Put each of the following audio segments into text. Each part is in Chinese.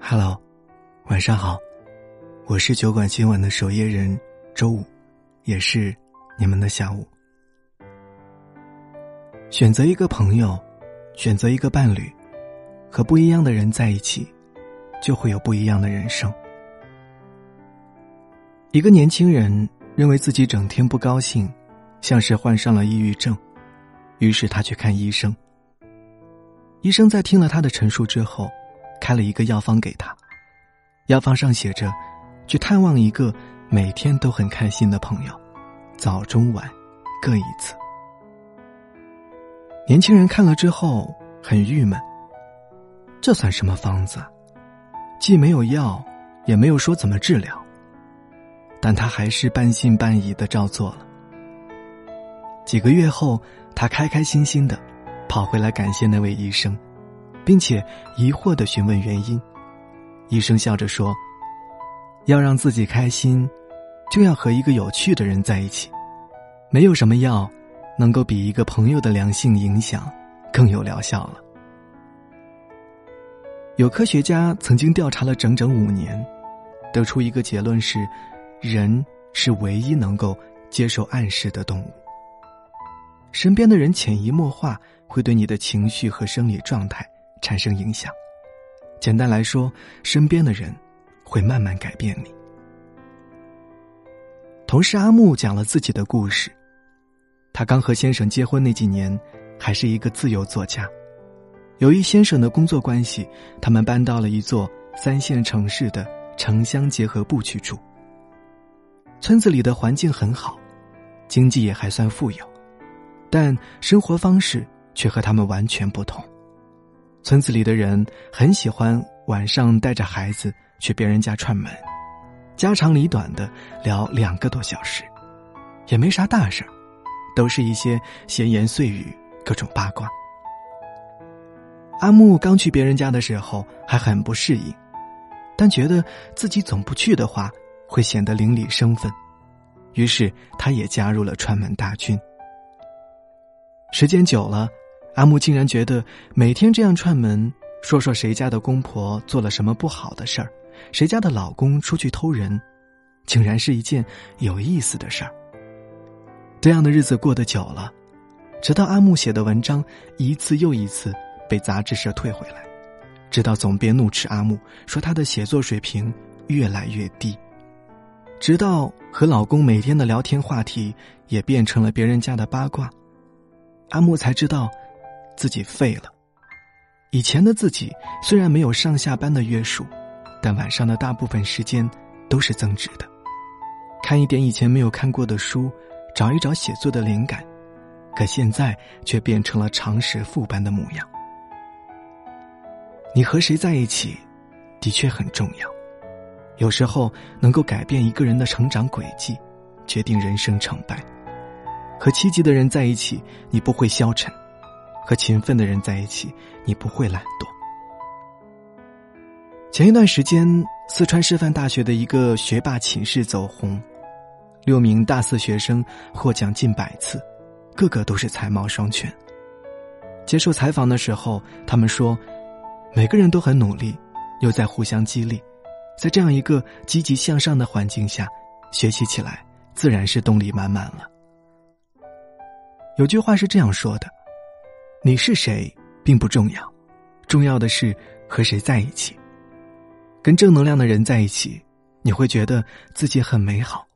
Hello，晚上好，我是酒馆今晚的守夜人周五，也是你们的下午。选择一个朋友，选择一个伴侣，和不一样的人在一起，就会有不一样的人生。一个年轻人认为自己整天不高兴，像是患上了抑郁症，于是他去看医生。医生在听了他的陈述之后。开了一个药方给他，药方上写着：“去探望一个每天都很开心的朋友，早中晚各一次。”年轻人看了之后很郁闷，这算什么方子？既没有药，也没有说怎么治疗。但他还是半信半疑的照做了。几个月后，他开开心心的跑回来感谢那位医生。并且疑惑的询问原因，医生笑着说：“要让自己开心，就要和一个有趣的人在一起。没有什么药，能够比一个朋友的良性影响更有疗效了。”有科学家曾经调查了整整五年，得出一个结论是：人是唯一能够接受暗示的动物。身边的人潜移默化会对你的情绪和生理状态。产生影响。简单来说，身边的人会慢慢改变你。同事阿木讲了自己的故事。他刚和先生结婚那几年，还是一个自由作家。由于先生的工作关系，他们搬到了一座三线城市的城乡结合部去住。村子里的环境很好，经济也还算富有，但生活方式却和他们完全不同。村子里的人很喜欢晚上带着孩子去别人家串门，家长里短的聊两个多小时，也没啥大事都是一些闲言碎语、各种八卦。阿木刚去别人家的时候还很不适应，但觉得自己总不去的话会显得邻里生分，于是他也加入了串门大军。时间久了。阿木竟然觉得每天这样串门，说说谁家的公婆做了什么不好的事儿，谁家的老公出去偷人，竟然是一件有意思的事儿。这样的日子过得久了，直到阿木写的文章一次又一次被杂志社退回来，直到总编怒斥阿木说他的写作水平越来越低，直到和老公每天的聊天话题也变成了别人家的八卦，阿木才知道。自己废了。以前的自己虽然没有上下班的约束，但晚上的大部分时间都是增值的。看一点以前没有看过的书，找一找写作的灵感，可现在却变成了常识副般的模样。你和谁在一起，的确很重要。有时候能够改变一个人的成长轨迹，决定人生成败。和积极的人在一起，你不会消沉。和勤奋的人在一起，你不会懒惰。前一段时间，四川师范大学的一个学霸寝室走红，六名大四学生获奖近百次，个个都是才貌双全。接受采访的时候，他们说，每个人都很努力，又在互相激励，在这样一个积极向上的环境下，学习起来自然是动力满满了。有句话是这样说的。你是谁并不重要，重要的是和谁在一起。跟正能量的人在一起，你会觉得自己很美好，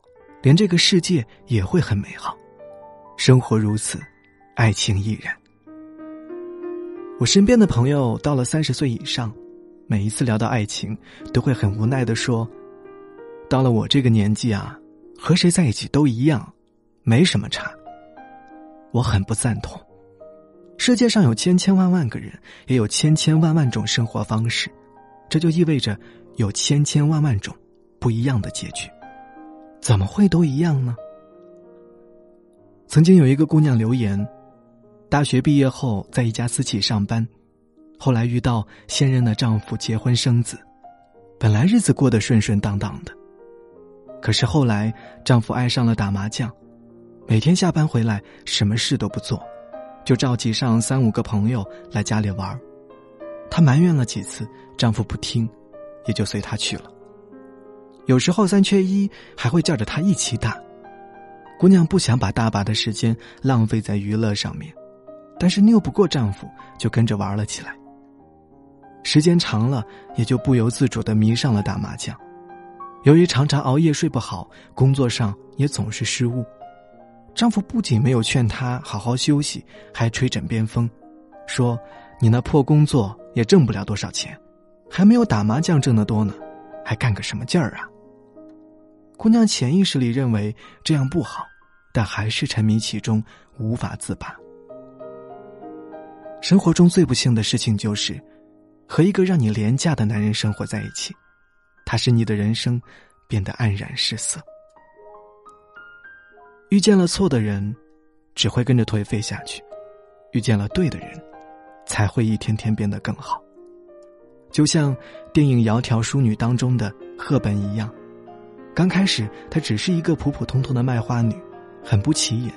连这个世界也会很美好。生活如此，爱情亦然。我身边的朋友到了三十岁以上，每一次聊到爱情，都会很无奈的说：“到了我这个年纪啊，和谁在一起都一样，没什么差。”我很不赞同。世界上有千千万万个人，也有千千万万种生活方式，这就意味着有千千万万种不一样的结局。怎么会都一样呢？曾经有一个姑娘留言：大学毕业后在一家私企上班，后来遇到现任的丈夫结婚生子，本来日子过得顺顺当当的，可是后来丈夫爱上了打麻将，每天下班回来什么事都不做。就召集上三五个朋友来家里玩她埋怨了几次，丈夫不听，也就随她去了。有时候三缺一，还会叫着她一起打。姑娘不想把大把的时间浪费在娱乐上面，但是拗不过丈夫，就跟着玩了起来。时间长了，也就不由自主的迷上了打麻将。由于常常熬夜睡不好，工作上也总是失误。丈夫不仅没有劝她好好休息，还吹枕边风，说：“你那破工作也挣不了多少钱，还没有打麻将挣得多呢，还干个什么劲儿啊？”姑娘潜意识里认为这样不好，但还是沉迷其中，无法自拔。生活中最不幸的事情就是，和一个让你廉价的男人生活在一起，他使你的人生变得黯然失色。遇见了错的人，只会跟着颓废下去；遇见了对的人，才会一天天变得更好。就像电影《窈窕淑女》当中的赫本一样。刚开始，她只是一个普普通通的卖花女，很不起眼。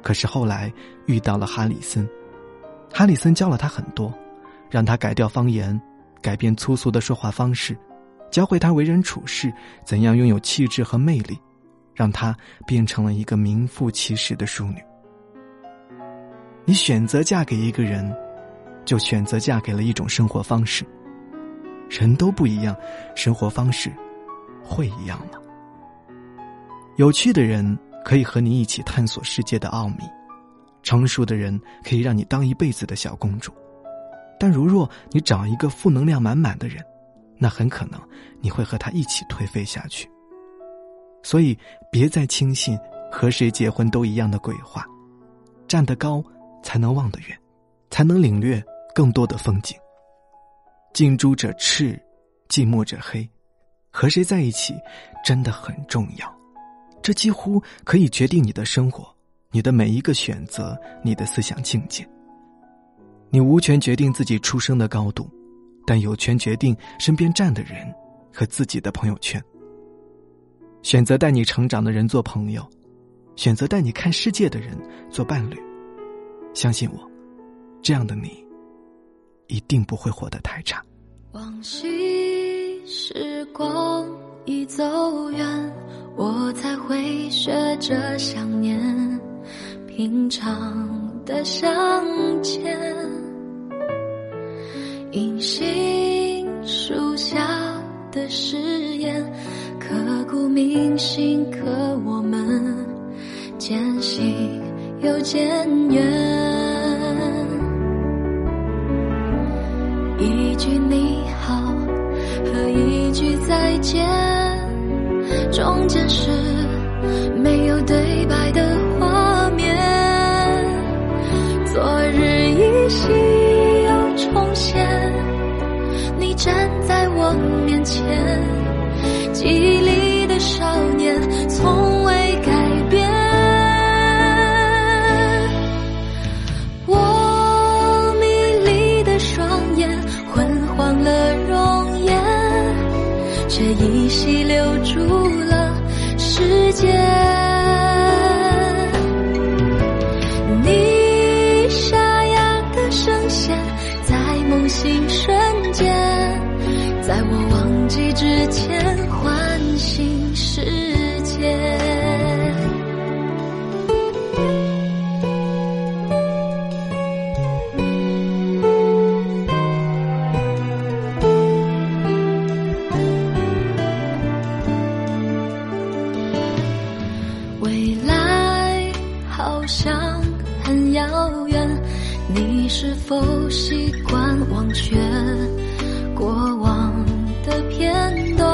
可是后来遇到了哈里森，哈里森教了她很多，让她改掉方言，改变粗俗的说话方式，教会她为人处事，怎样拥有气质和魅力，让她变成了一个名副其实的淑女。你选择嫁给一个人，就选择嫁给了一种生活方式。人都不一样，生活方式会一样吗？有趣的人可以和你一起探索世界的奥秘，成熟的人可以让你当一辈子的小公主，但如若你找一个负能量满满的人，那很可能你会和他一起颓废下去。所以，别再轻信和谁结婚都一样的鬼话，站得高才能望得远，才能领略更多的风景。近朱者赤，近墨者黑，和谁在一起真的很重要。这几乎可以决定你的生活，你的每一个选择，你的思想境界。你无权决定自己出生的高度，但有权决定身边站的人和自己的朋友圈。选择带你成长的人做朋友，选择带你看世界的人做伴侣。相信我，这样的你，一定不会活得太差。往昔时光已走远。我才会学着想念平常的相见，银杏树下的誓言，刻骨铭心，可我们渐行又渐远。一句你好和一句再见。中间是没有对白的画面，昨日依稀又重现，你站在我面前，记忆现在梦醒瞬间在我忘记之前唤醒世界未来好像很遥远。你是否习惯忘却过往的片段？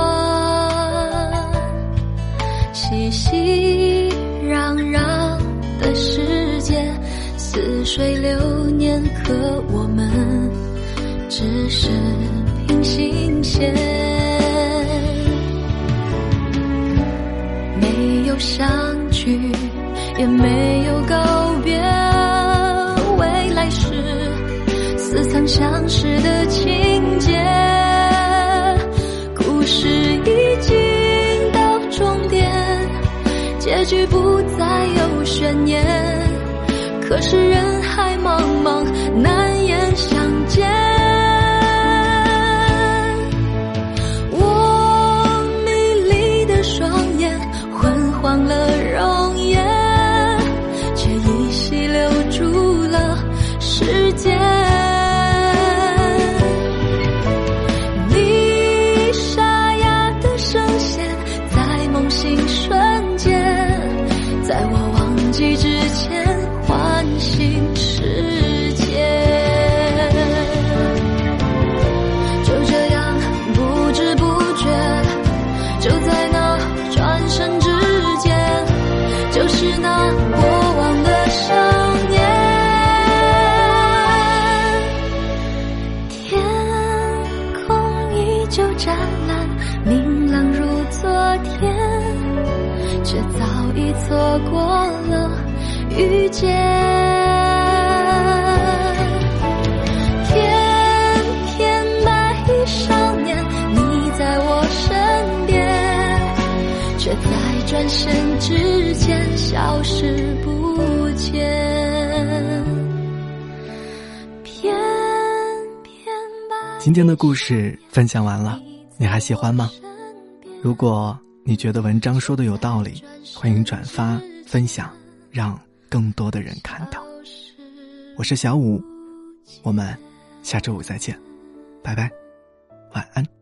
熙熙攘攘的世界，似水流年，可我们只是平行线，没有相聚，也没有告相识的情节，故事已经到终点，结局不再有悬念。可是人海。茫茫，过了遇见。翩翩白衣少年，你在我身边，却在转身之间消失不见。翩翩今天的故事分享完了，你还喜欢吗？如果你觉得文章说的有道理，欢迎转发分享，让更多的人看到。我是小五，我们下周五再见，拜拜，晚安。